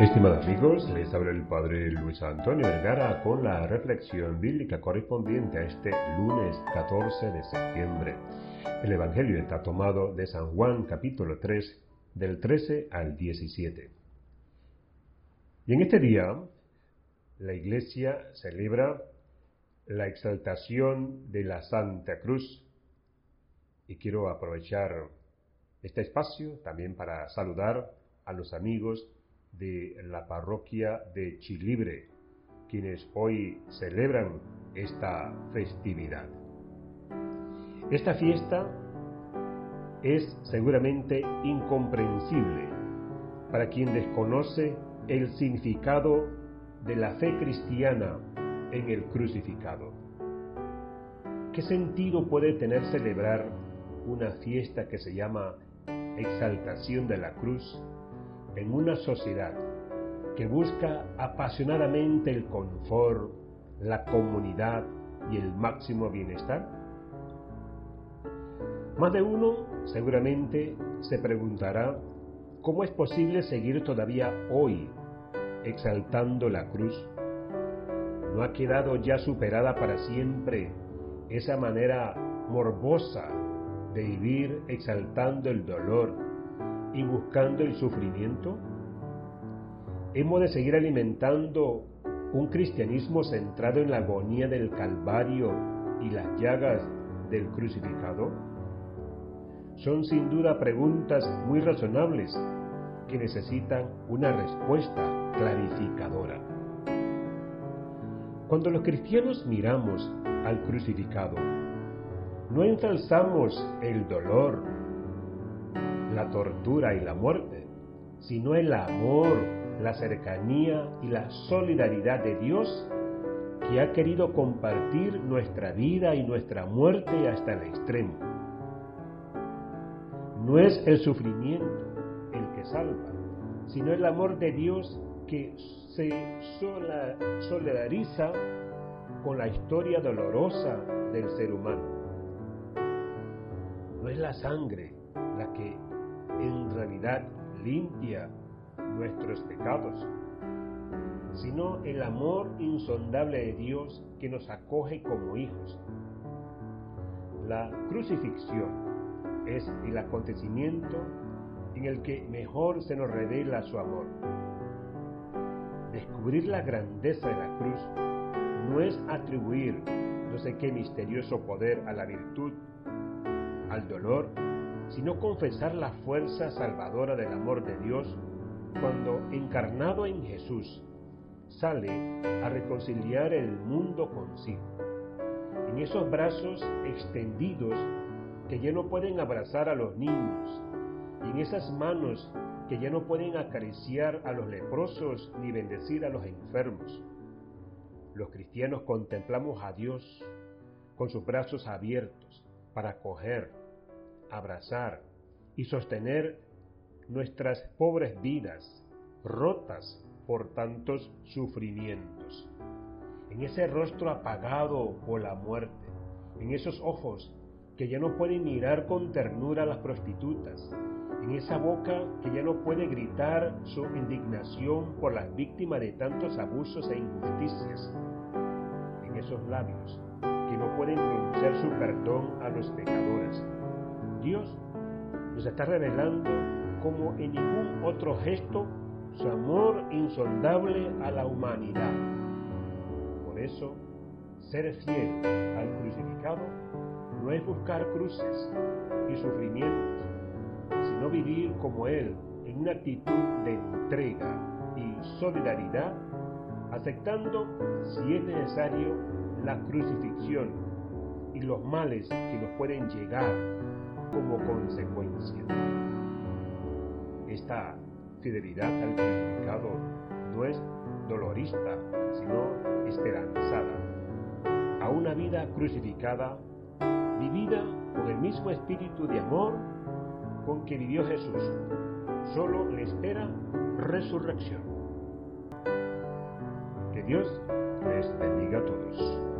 Estimados amigos, les habla el Padre Luis Antonio Vergara con la reflexión bíblica correspondiente a este lunes 14 de septiembre. El Evangelio está tomado de San Juan capítulo 3 del 13 al 17. Y en este día la Iglesia celebra la exaltación de la Santa Cruz y quiero aprovechar este espacio también para saludar a los amigos de la parroquia de Chilibre, quienes hoy celebran esta festividad. Esta fiesta es seguramente incomprensible para quien desconoce el significado de la fe cristiana en el crucificado. ¿Qué sentido puede tener celebrar una fiesta que se llama exaltación de la cruz en una sociedad que busca apasionadamente el confort, la comunidad y el máximo bienestar? Más de uno seguramente se preguntará cómo es posible seguir todavía hoy exaltando la cruz. ¿No ha quedado ya superada para siempre esa manera morbosa de vivir exaltando el dolor, y buscando el sufrimiento? ¿Hemos de seguir alimentando un cristianismo centrado en la agonía del Calvario y las llagas del crucificado? Son sin duda preguntas muy razonables que necesitan una respuesta clarificadora. Cuando los cristianos miramos al crucificado, no ensalzamos el dolor, la tortura y la muerte, sino el amor, la cercanía y la solidaridad de Dios que ha querido compartir nuestra vida y nuestra muerte hasta el extremo. No es el sufrimiento el que salva, sino el amor de Dios que se solidariza con la historia dolorosa del ser humano. No es la sangre la que en realidad limpia nuestros pecados, sino el amor insondable de Dios que nos acoge como hijos. La crucifixión es el acontecimiento en el que mejor se nos revela su amor. Descubrir la grandeza de la cruz no es atribuir no sé qué misterioso poder a la virtud, al dolor sino confesar la fuerza salvadora del amor de Dios cuando, encarnado en Jesús, sale a reconciliar el mundo consigo. En esos brazos extendidos que ya no pueden abrazar a los niños, y en esas manos que ya no pueden acariciar a los leprosos ni bendecir a los enfermos. Los cristianos contemplamos a Dios con sus brazos abiertos para acoger, abrazar y sostener nuestras pobres vidas rotas por tantos sufrimientos. En ese rostro apagado por la muerte, en esos ojos que ya no pueden mirar con ternura a las prostitutas, en esa boca que ya no puede gritar su indignación por las víctimas de tantos abusos e injusticias, en esos labios que no pueden pronunciar su perdón a los pecadores, Dios nos está revelando como en ningún otro gesto su amor insondable a la humanidad. Por eso, ser fiel al crucificado no es buscar cruces y sufrimientos, sino vivir como Él en una actitud de entrega y solidaridad, aceptando, si es necesario, la crucifixión y los males que nos pueden llegar como consecuencia. Esta fidelidad al crucificado no es dolorista, sino esperanzada. A una vida crucificada, vivida con el mismo espíritu de amor con que vivió Jesús. Solo le espera resurrección. Que Dios les bendiga a todos.